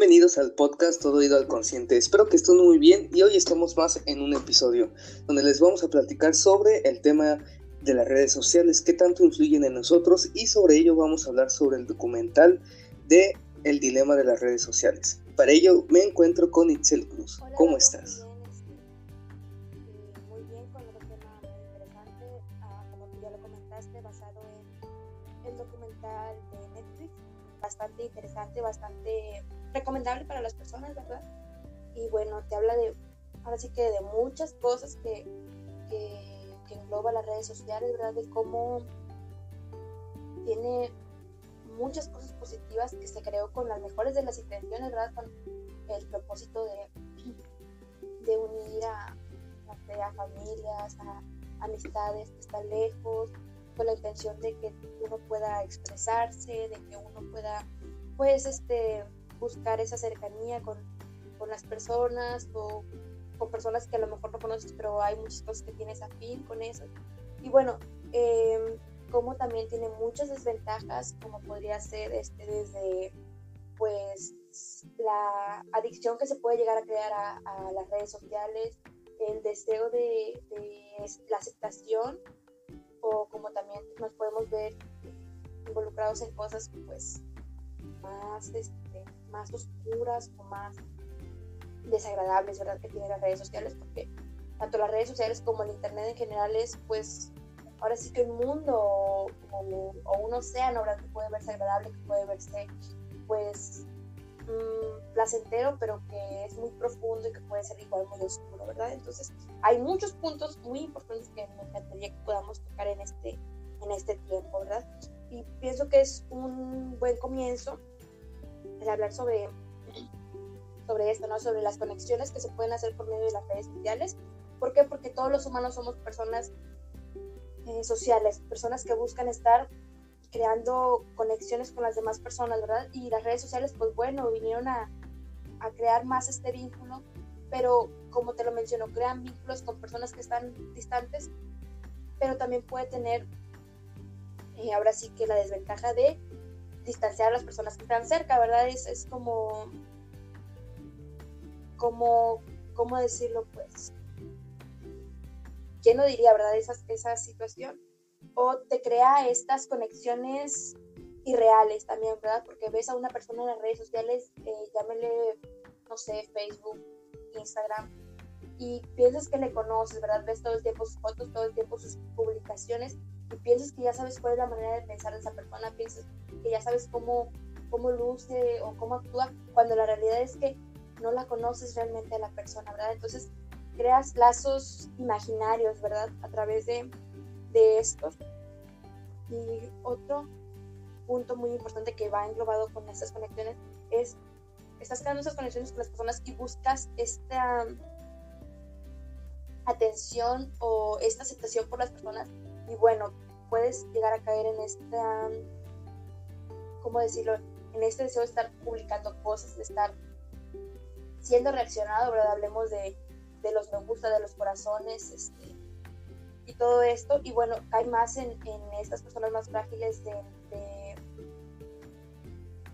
Bienvenidos al podcast Todo Ido al Consciente. Espero que estén muy bien y hoy estamos más en un episodio donde les vamos a platicar sobre el tema de las redes sociales, qué tanto influyen en nosotros y sobre ello vamos a hablar sobre el documental de El dilema de las redes sociales. Para ello me encuentro con Itzel Cruz. ¿Cómo estás? Muy bien, con otro tema muy interesante, ah, como tú ya lo comentaste, basado en el documental de Netflix, bastante interesante, bastante recomendable para las personas, ¿verdad? Y bueno, te habla de, ahora sí que de muchas cosas que, que, engloba las redes sociales, ¿verdad? De cómo tiene muchas cosas positivas que se creó con las mejores de las intenciones, ¿verdad? Con el propósito de, de unir a, a familias, a amistades que están lejos, con la intención de que uno pueda expresarse, de que uno pueda, pues, este, buscar esa cercanía con, con las personas o con personas que a lo mejor no conoces, pero hay muchas cosas que tienes afín con eso. Y bueno, eh, como también tiene muchas desventajas, como podría ser este, desde pues la adicción que se puede llegar a crear a, las redes sociales, el deseo de, de, la aceptación o como también nos podemos ver involucrados en cosas pues más este, más oscuras o más desagradables, ¿verdad? Que tienen las redes sociales, porque tanto las redes sociales como el Internet en general es, pues, ahora sí que un mundo o, un océano, ¿verdad? Que puede verse agradable, que puede verse, pues, mm, placentero, pero que es muy profundo y que puede ser igual muy oscuro, ¿verdad? Entonces, hay muchos puntos muy importantes que me encantaría que podamos tocar en este, en este tiempo, ¿verdad? Y pienso que es un buen comienzo el hablar sobre, sobre esto, ¿no? Sobre las conexiones que se pueden hacer por medio de las redes sociales. ¿Por qué? Porque todos los humanos somos personas eh, sociales, personas que buscan estar creando conexiones con las demás personas, ¿verdad? Y las redes sociales, pues bueno, vinieron a, a crear más este vínculo, pero como te lo menciono, crean vínculos con personas que están distantes, pero también puede tener, eh, ahora sí que la desventaja de distanciar a las personas que están cerca, ¿verdad? Es, es como, ¿cómo decirlo? Pues, ¿quién no diría, verdad? Esa, esa situación. O te crea estas conexiones irreales también, ¿verdad? Porque ves a una persona en las redes sociales, eh, llámele, no sé, Facebook, Instagram, y piensas que le conoces, ¿verdad? Ves todo el tiempo sus fotos, todo el tiempo sus publicaciones, y piensas que ya sabes cuál es la manera de pensar de esa persona, piensas que ya sabes cómo, cómo luce o cómo actúa, cuando la realidad es que no la conoces realmente a la persona, ¿verdad? Entonces creas lazos imaginarios, ¿verdad? A través de, de estos. Y otro punto muy importante que va englobado con estas conexiones es, estás creando esas conexiones con las personas y buscas esta atención o esta aceptación por las personas y bueno, puedes llegar a caer en esta, ¿cómo decirlo? En este deseo de estar publicando cosas, de estar siendo reaccionado, ¿verdad? Hablemos de, de los me gusta, de los corazones, este, y todo esto. Y bueno, cae más en, en estas personas más frágiles de,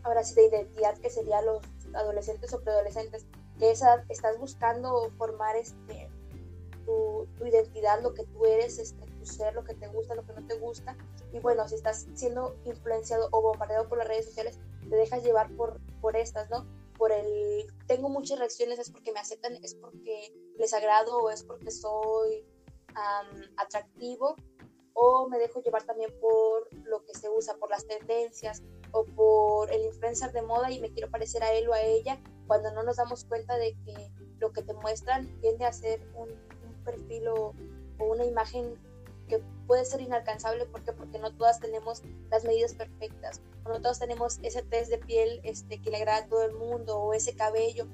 ahora sí, de identidad, que serían los adolescentes o preadolescentes, que esa, estás buscando formar este, tu, tu, identidad, lo que tú eres, este, ser, lo que te gusta, lo que no te gusta. Y bueno, si estás siendo influenciado o bombardeado por las redes sociales, te dejas llevar por, por estas, ¿no? Por el, tengo muchas reacciones, es porque me aceptan, es porque les agrado o es porque soy atractivo o me dejo llevar también por lo que se usa, por las tendencias o por el influencer de moda y me quiero parecer a él o a ella cuando no nos damos cuenta de que lo que te muestran tiende a ser un, perfil o, una imagen que puede ser inalcanzable porque porque no todas tenemos las medidas perfectas o no todos tenemos ese test de piel este que le agrada a todo el mundo o ese cabello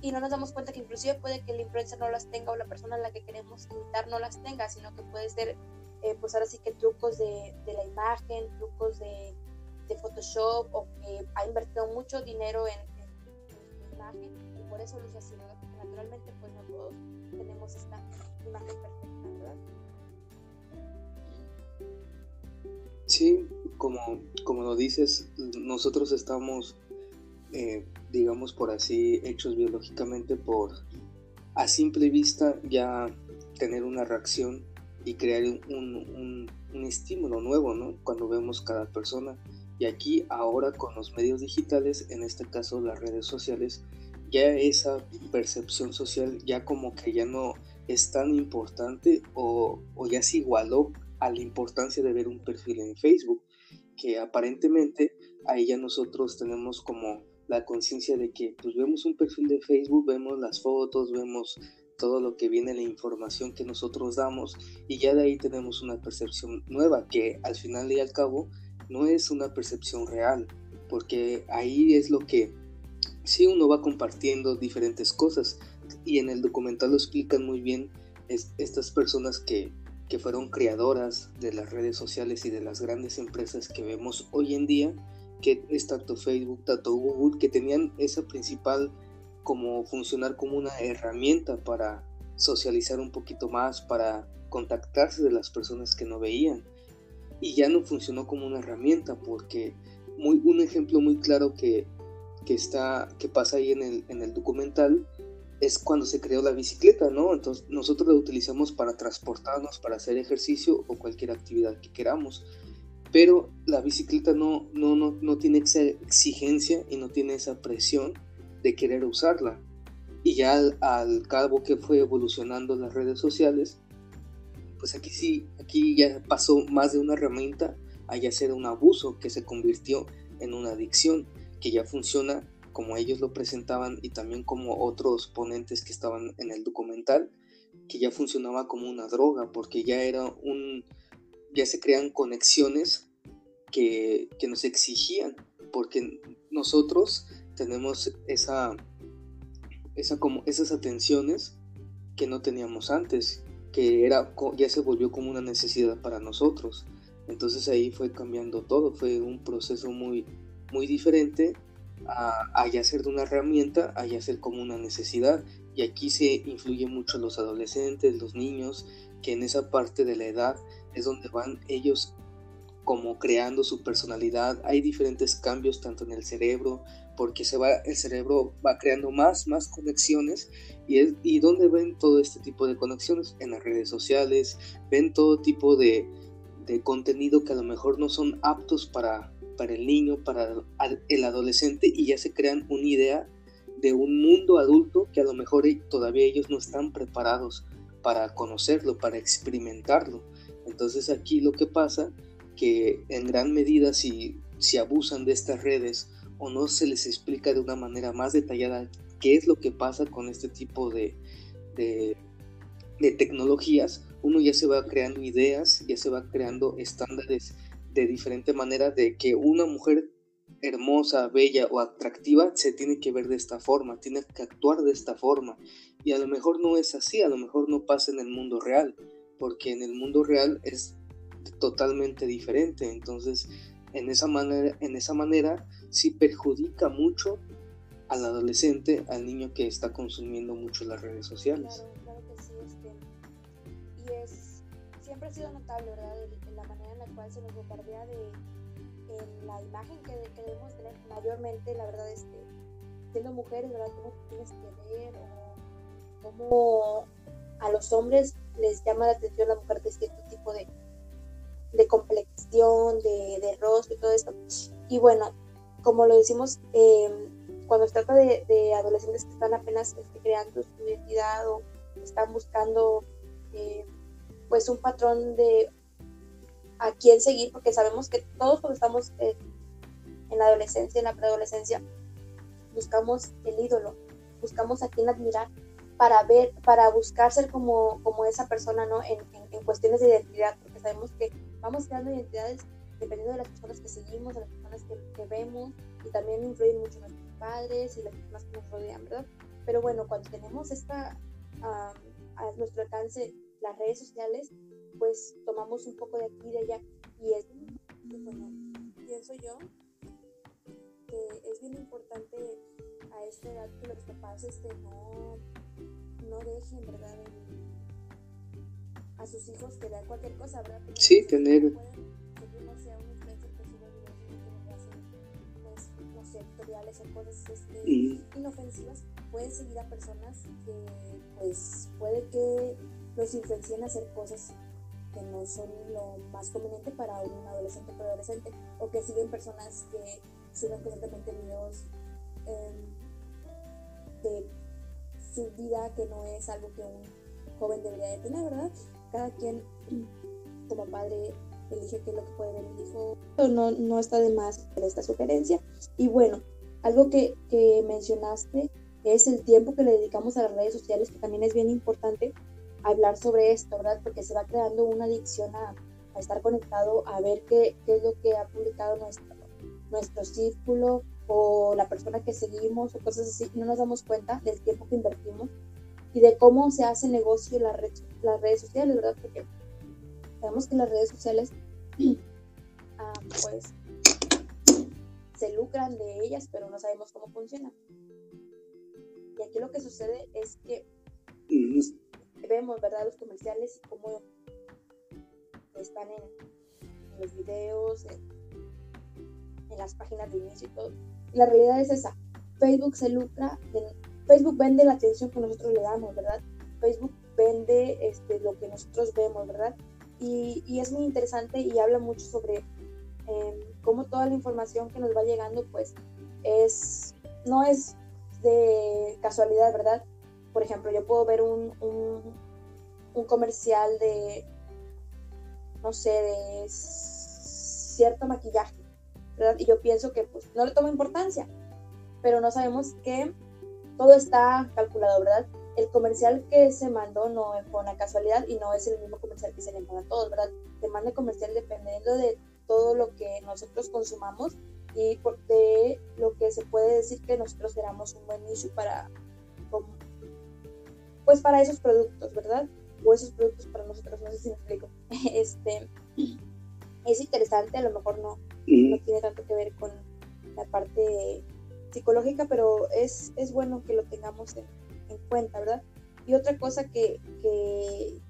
y no nos damos cuenta que inclusive puede que la influencer no las tenga o la persona a la que queremos imitar no las tenga sino que puede ser eh, pues ahora sí que trucos de, de la imagen trucos de, de, Photoshop o que ha invertido mucho dinero en, en, imagen y por eso usa así naturalmente pues no todos tenemos esta imagen perfecta ¿verdad? Sí, como, como lo dices, nosotros estamos eh, digamos por así, hechos biológicamente por a simple vista ya tener una reacción y crear un, un, estímulo nuevo, ¿no? Cuando vemos cada persona. Y aquí ahora con los medios digitales, en este caso las redes sociales, ya esa percepción social ya como que ya no es tan importante o, o ya se igualó a la importancia de ver un perfil en Facebook, que aparentemente ahí ya nosotros tenemos como la conciencia de que pues vemos un perfil de Facebook, vemos las fotos, vemos todo lo que viene, la información que nosotros damos y ya de ahí tenemos una percepción nueva que al final y al cabo no es una percepción real, porque ahí es lo que sí uno va compartiendo diferentes cosas y en el documental lo explican muy bien estas personas que, que fueron creadoras de las redes sociales y de las grandes empresas que vemos hoy en día, que es tanto Facebook, tanto Google, que tenían esa principal como funcionar como una herramienta para socializar un poquito más, para contactarse de las personas que no veían. Y ya no funcionó como una herramienta porque muy, un ejemplo muy claro que, que, está, que pasa ahí en el, en el documental es cuando se creó la bicicleta, ¿no? Entonces nosotros la utilizamos para transportarnos, para hacer ejercicio o cualquier actividad que queramos. Pero la bicicleta no, no, no, no tiene esa exigencia y no tiene esa presión de querer usarla. Y ya al, cabo que fue evolucionando las redes sociales, pues aquí sí, aquí ya pasó más de una herramienta a ya ser un abuso que se convirtió en una adicción que ya funciona como ellos lo presentaban y también como otros ponentes que estaban en el documental, que ya funcionaba como una droga porque ya era un, ya se crean conexiones que, que nos exigían, porque nosotros tenemos esa, esa como, esas atenciones que no teníamos antes, que era, ya se volvió como una necesidad para nosotros. Entonces ahí fue cambiando todo, fue un proceso muy, muy diferente a, a ser de una herramienta a ya ser como una necesidad. Y aquí se influye mucho los adolescentes, los niños, que en esa parte de la edad es donde van ellos como creando su personalidad. Hay diferentes cambios tanto en el cerebro, porque se va, el cerebro va creando más, más conexiones y, es, y ¿dónde ven todo este tipo de conexiones? En las redes sociales, ven todo tipo de, de contenido que a lo mejor no son aptos para, para el niño, para el adolescente y ya se crean una idea de un mundo adulto que a lo mejor todavía ellos no están preparados para conocerlo, para experimentarlo. Entonces aquí lo que pasa que en gran medida si, si abusan de estas redes o no se les explica de una manera más detallada qué es lo que pasa con este tipo de, de, tecnologías, uno ya se va creando ideas, ya se va creando estándares de diferente manera de que una mujer hermosa, bella o atractiva se tiene que ver de esta forma, tiene que actuar de esta forma. Y a lo mejor no es así, a lo mejor no pasa en el mundo real, porque en el mundo real es totalmente diferente. Entonces, en esa manera, en esa manera sí perjudica mucho al adolescente, al niño que está consumiendo mucho las redes sociales. Siempre ha sido notable, ¿verdad?, la manera en la cual se nos bombardea de la imagen que, debemos tener mayormente, la verdad, este, siendo mujeres, ¿verdad?, cómo tienes que ver, o cómo a los hombres les llama la atención la mujer de cierto tipo de, de complexión, de, de, rostro y todo esto. Y bueno, como lo decimos, em, cuando se trata de, adolescentes que están apenas este, creando su identidad o están buscando eh, pues un patrón de a quién seguir, porque sabemos que todos cuando estamos eh, en la adolescencia, en la preadolescencia, buscamos el ídolo, buscamos a quién admirar para ver, para buscar ser como, como esa persona, ¿no? En, en cuestiones de identidad, porque sabemos que vamos creando identidades dependiendo de las personas que seguimos, de las personas que, vemos, y también influyen mucho nuestros padres y las personas que nos rodean, ¿verdad? Pero bueno, cuando tenemos esta, a nuestro alcance las redes sociales, pues tomamos un poco de aquí y de allá, y es, bueno, pienso yo que es bien importante a esta edad que los papás este, no, no dejen, ¿verdad? a sus hijos que vean cualquier cosa, ¿verdad? Sí, tener no sé, tutoriales o cosas este, inofensivas, pueden seguir a personas que pues puede que los influencien a hacer cosas que no son lo más conveniente para un adolescente o adolescente o que siguen personas que suben constantemente videos em, de su vida que no es algo que un joven debería de tener, ¿verdad? Cada quien como padre elige qué es lo que puede ver el hijo. No, no está de más esta sugerencia. Y bueno, algo que, que mencionaste es el tiempo que le dedicamos a las redes sociales, que también es bien importante hablar sobre esto, ¿verdad? Porque se va creando una adicción a, estar conectado, a ver qué, es lo que ha publicado nuestro, nuestro círculo o la persona que seguimos o cosas así. No nos damos cuenta del tiempo que invertimos y de cómo se hace negocio en las redes sociales, ¿verdad? Porque sabemos que las redes sociales, ah, pues, se lucran de ellas, pero no sabemos cómo funcionan. Y aquí lo que sucede es que vemos, ¿verdad? Los comerciales y cómo están en, los videos, en, las páginas de inicio y todo. la realidad es esa. Facebook se lucra, Facebook vende la atención que nosotros le damos, ¿verdad? Facebook vende este, lo que nosotros vemos, ¿verdad? Y, y es muy interesante y habla mucho sobre em, cómo toda la información que nos va llegando, pues, es, no es de casualidad, ¿verdad? Por ejemplo, yo puedo ver un, un, comercial de, no sé, de cierto maquillaje, ¿verdad? Y yo pienso que pues no le tomo importancia, pero no sabemos que todo está calculado, ¿verdad? El comercial que se mandó no fue una casualidad y no es el mismo comercial que se le manda a todos, ¿verdad? Se manda comercial dependiendo de todo lo que nosotros consumamos y de lo que se puede decir que nosotros éramos un buen nicho para, pues para esos productos, ¿verdad? O esos productos para nosotros, no sé si me explico. Este, es interesante, a lo mejor no, no tiene tanto que ver con la parte psicológica, pero es, es bueno que lo tengamos en, cuenta, ¿verdad? Y otra cosa que, que,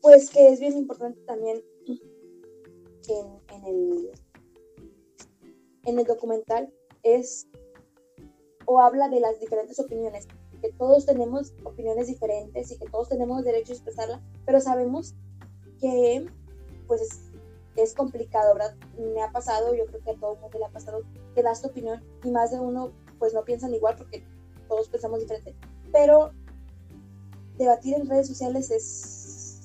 pues que es bien importante también en, en, el, en el documental es o habla de las diferentes opiniones que todos tenemos opiniones diferentes y que todos tenemos derecho a expresarla, pero sabemos que pues es, complicado, ¿verdad? Me ha pasado, yo creo que a todo el mundo le ha pasado que das tu opinión y más de uno pues no piensan igual porque todos pensamos diferente, pero debatir en redes sociales es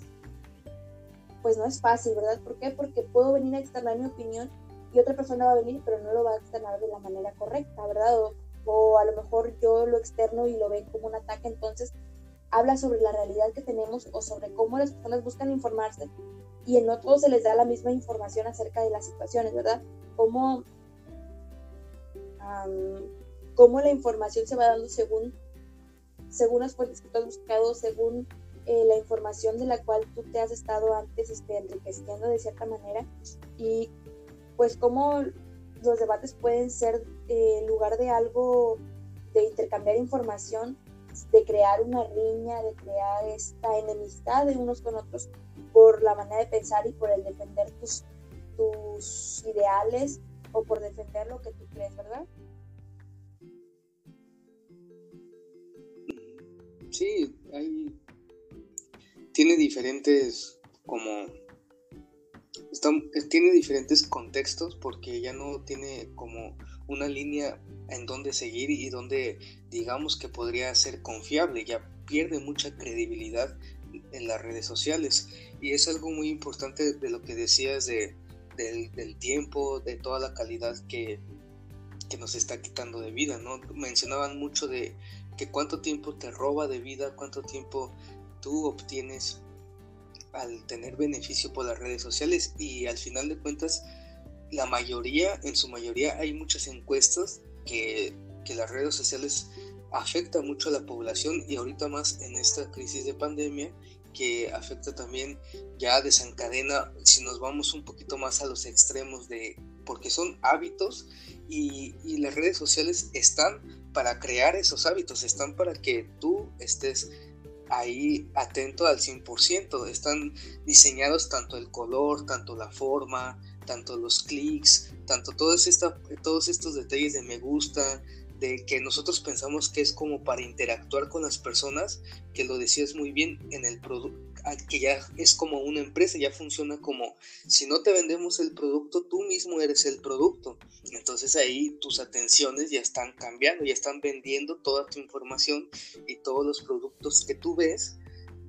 pues no es fácil, ¿verdad? ¿Por qué? Porque puedo venir a externar mi opinión y otra persona va a venir, pero no lo va a externar de la manera correcta, ¿verdad? A lo mejor yo lo externo y lo ven como un ataque, entonces habla sobre la realidad que tenemos o sobre cómo las personas buscan informarse y en no todos se les da la misma información acerca de las situaciones, ¿verdad? Cómo, cómo la información se va dando según, según las fuentes que tú has buscado, según eh, la información de la cual tú te has estado antes este, enriqueciendo de cierta manera y pues cómo los debates pueden ser eh, en lugar de algo de intercambiar información, de crear una riña, de crear esta enemistad de unos con otros por la manera de pensar y por el defender tus, tus ideales o por defender lo que tú crees, ¿verdad? Sí, hay, tiene diferentes como tiene diferentes contextos porque ya no tiene como una línea en donde seguir y donde digamos que podría ser confiable, ya pierde mucha credibilidad en las redes sociales y es algo muy importante de lo que decías de, del, tiempo, de toda la calidad que, que nos está quitando de vida, ¿no? Mencionaban mucho de que cuánto tiempo te roba de vida, cuánto tiempo tú obtienes al tener beneficio por las redes sociales y al final de cuentas la mayoría, en su mayoría hay muchas encuestas que, que las redes sociales afectan mucho a la población y ahorita más en esta crisis de pandemia que afecta también ya desencadena si nos vamos un poquito más a los extremos de porque son hábitos y, y, las redes sociales están para crear esos hábitos, están para que tú estés ahí atento al 100%. Están diseñados tanto el color, tanto la forma, tanto los clics, tanto todos, todos estos detalles de me gusta, de que nosotros pensamos que es como para interactuar con las personas, que lo decías muy bien en el producto, ah, que ya es como una empresa, ya funciona como si no te vendemos el producto, tú mismo eres el producto. Entonces ahí tus atenciones ya están cambiando, ya están vendiendo toda tu información y todos los productos que tú ves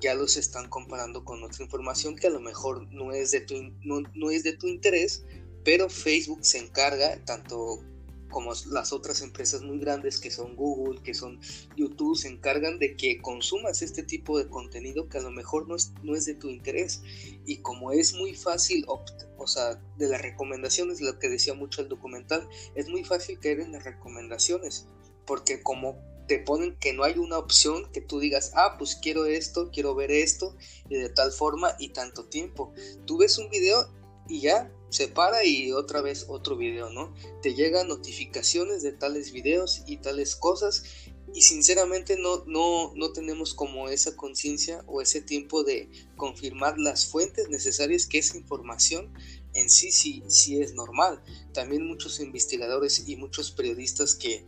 ya los están comparando con otra información que a lo mejor no es de tu, no, no es de tu interés, pero Facebook se encarga, tanto como las otras empresas muy grandes que son Google, que son YouTube, se encargan de que consumas este tipo de contenido que a lo mejor no es, no es de tu interés. Y como es muy fácil, o sea, de las recomendaciones, lo que decía mucho el documental, es muy fácil caer en las recomendaciones, porque como te ponen que no hay una opción que tú digas, ah, pues quiero esto, quiero ver esto, y de tal forma y tanto tiempo. Tú ves un video y ya se para y otra vez otro video, ¿no? Te llegan notificaciones de tales videos y tales cosas y sinceramente no, no, no tenemos como esa conciencia o ese tiempo de confirmar las fuentes necesarias que esa información en sí sí, sí es normal. También muchos investigadores y muchos periodistas que,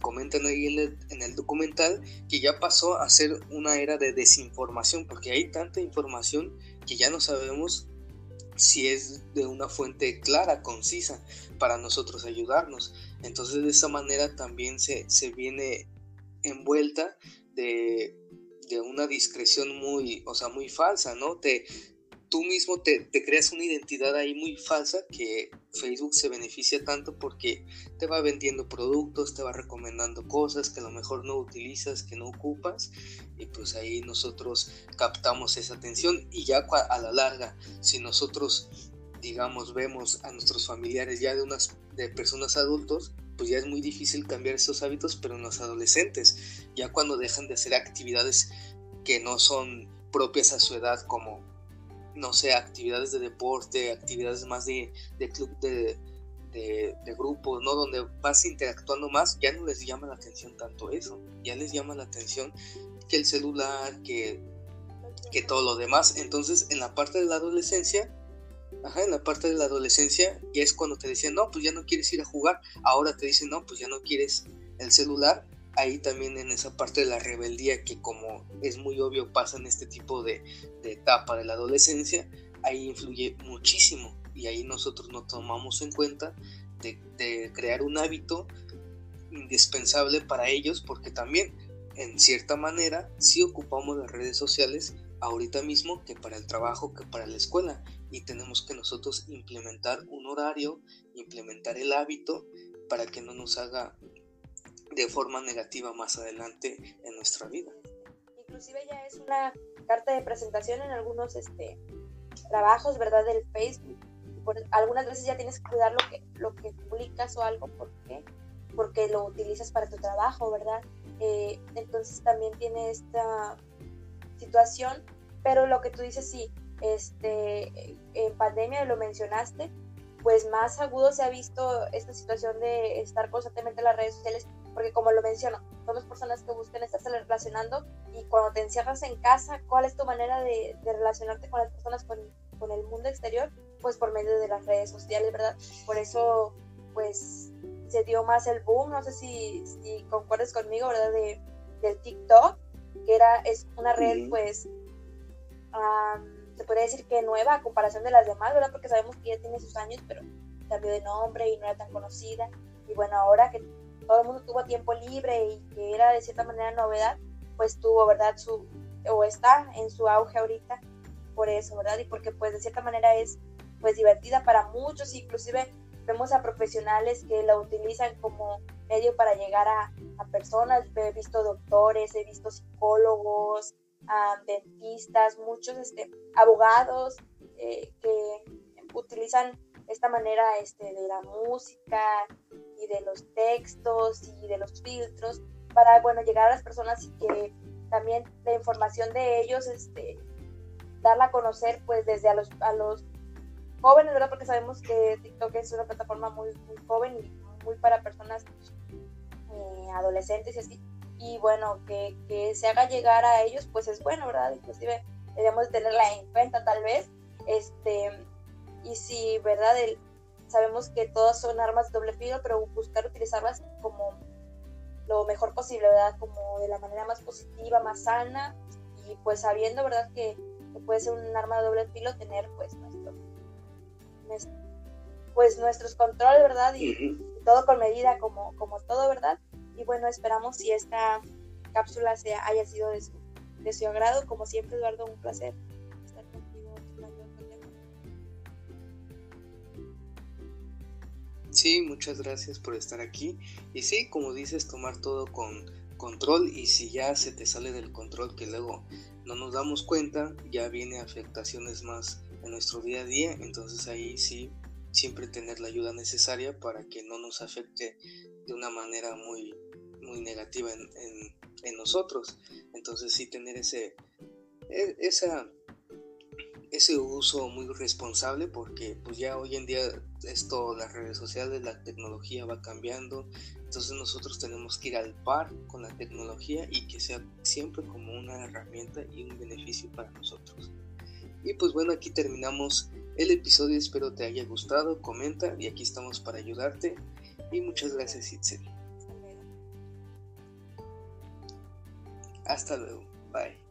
comentan ahí en el, en el, documental que ya pasó a ser una era de desinformación porque hay tanta información que ya no sabemos si es de una fuente clara, concisa, para nosotros ayudarnos. Entonces de esa manera también se, se viene envuelta de, de, una discreción muy, o sea, muy falsa, ¿no? Te, tú mismo te, creas una identidad ahí muy falsa que Facebook se beneficia tanto porque te va vendiendo productos, te va recomendando cosas que a lo mejor no utilizas, que no ocupas y pues ahí nosotros captamos esa atención. Y ya a la larga, si nosotros digamos vemos a nuestros familiares ya de unas de personas adultos, pues ya es muy difícil cambiar esos hábitos, pero en los adolescentes, ya cuando dejan de hacer actividades que no son propias a su edad como no sé, actividades de deporte, actividades más de, club de, de, grupos, ¿no? Donde vas interactuando más, ya no les llama la atención tanto eso, ya les llama la atención que el celular, que, que todo lo demás. Entonces, en la parte de la adolescencia, ajá, en la parte de la adolescencia, ya es cuando te decían, no, pues ya no quieres ir a jugar, ahora te dicen, no, pues ya no quieres el celular, ahí también en esa parte de la rebeldía que como es muy obvio pasa en este tipo de, etapa de la adolescencia, ahí influye muchísimo. Y ahí nosotros no tomamos en cuenta de, crear un hábito indispensable para ellos porque también en cierta manera sí ocupamos las redes sociales ahorita mismo que para el trabajo, que para la escuela. Y tenemos que nosotros implementar un horario, implementar el hábito para que no nos haga de forma negativa más adelante en nuestra vida. Inclusive ya es una carta de presentación en algunos este, trabajos, ¿verdad? Del Facebook. Por, algunas veces ya tienes que cuidar lo que, lo que publicas o algo, ¿por qué? Porque lo utilizas para tu trabajo, ¿verdad? Eh, entonces también tiene esta situación, pero lo que tú dices, sí, este, en pandemia lo mencionaste, pues más agudo se ha visto esta situación de estar constantemente en las redes sociales porque como lo menciono, somos personas que buscan estarse relacionando y cuando te encierras en casa, ¿cuál es tu manera de, relacionarte con las personas, con, con, el mundo exterior? Pues por medio de las redes sociales, ¿verdad? Por eso, pues, se dio más el boom, no sé si, si concuerdes conmigo, ¿verdad? De, del TikTok, que era, es una red, pues, se podría decir que nueva a comparación de las demás, ¿verdad? Porque sabemos que ya tiene sus años, pero cambió de nombre y no era tan conocida. Y bueno, ahora que todo el mundo tuvo tiempo libre y que era de cierta manera novedad, pues tuvo, ¿verdad? Su, o está en su auge ahorita por eso, ¿verdad? Y porque pues de cierta manera es pues divertida para muchos, inclusive vemos a profesionales que la utilizan como medio para llegar a, a personas, he visto doctores, he visto psicólogos, dentistas, muchos este, abogados eh, que utilizan esta manera este, de la música y de los textos y de los filtros para, bueno, llegar a las personas y que también la información de ellos, este, darla a conocer pues desde a los, a los jóvenes, ¿verdad? Porque sabemos que TikTok es una plataforma muy, muy joven y muy para personas eh, adolescentes y así. Y bueno, que, que, se haga llegar a ellos, pues es bueno, ¿verdad? Inclusive debemos tenerla en cuenta tal vez. Este, y si, ¿verdad? El, sabemos que todas son armas de doble filo, pero buscar utilizarlas como lo mejor posible, ¿verdad? Como de la manera más positiva, más sana y pues sabiendo, ¿verdad? Que, puede ser un arma de doble filo tener pues nuestro, pues nuestros controles, ¿verdad? Y, todo con medida como, como todo, ¿verdad? Y bueno, esperamos si esta cápsula sea, haya sido de su, de su agrado. Como siempre, Eduardo, un placer Sí, muchas gracias por estar aquí. Y sí, como dices, tomar todo con control y si ya se te sale del control que luego no nos damos cuenta, ya viene afectaciones más en nuestro día a día, entonces ahí sí siempre tener la ayuda necesaria para que no nos afecte de una manera muy, muy negativa en, en, nosotros. Entonces sí tener ese, e, esa, ese uso muy responsable porque pues ya hoy en día esto, las redes sociales, la tecnología va cambiando. Entonces nosotros tenemos que ir al par con la tecnología y que sea siempre como una herramienta y un beneficio para nosotros. Y pues bueno, aquí terminamos el episodio. Espero te haya gustado. Comenta y aquí estamos para ayudarte. Y muchas gracias, Itzel. Hasta luego. Bye.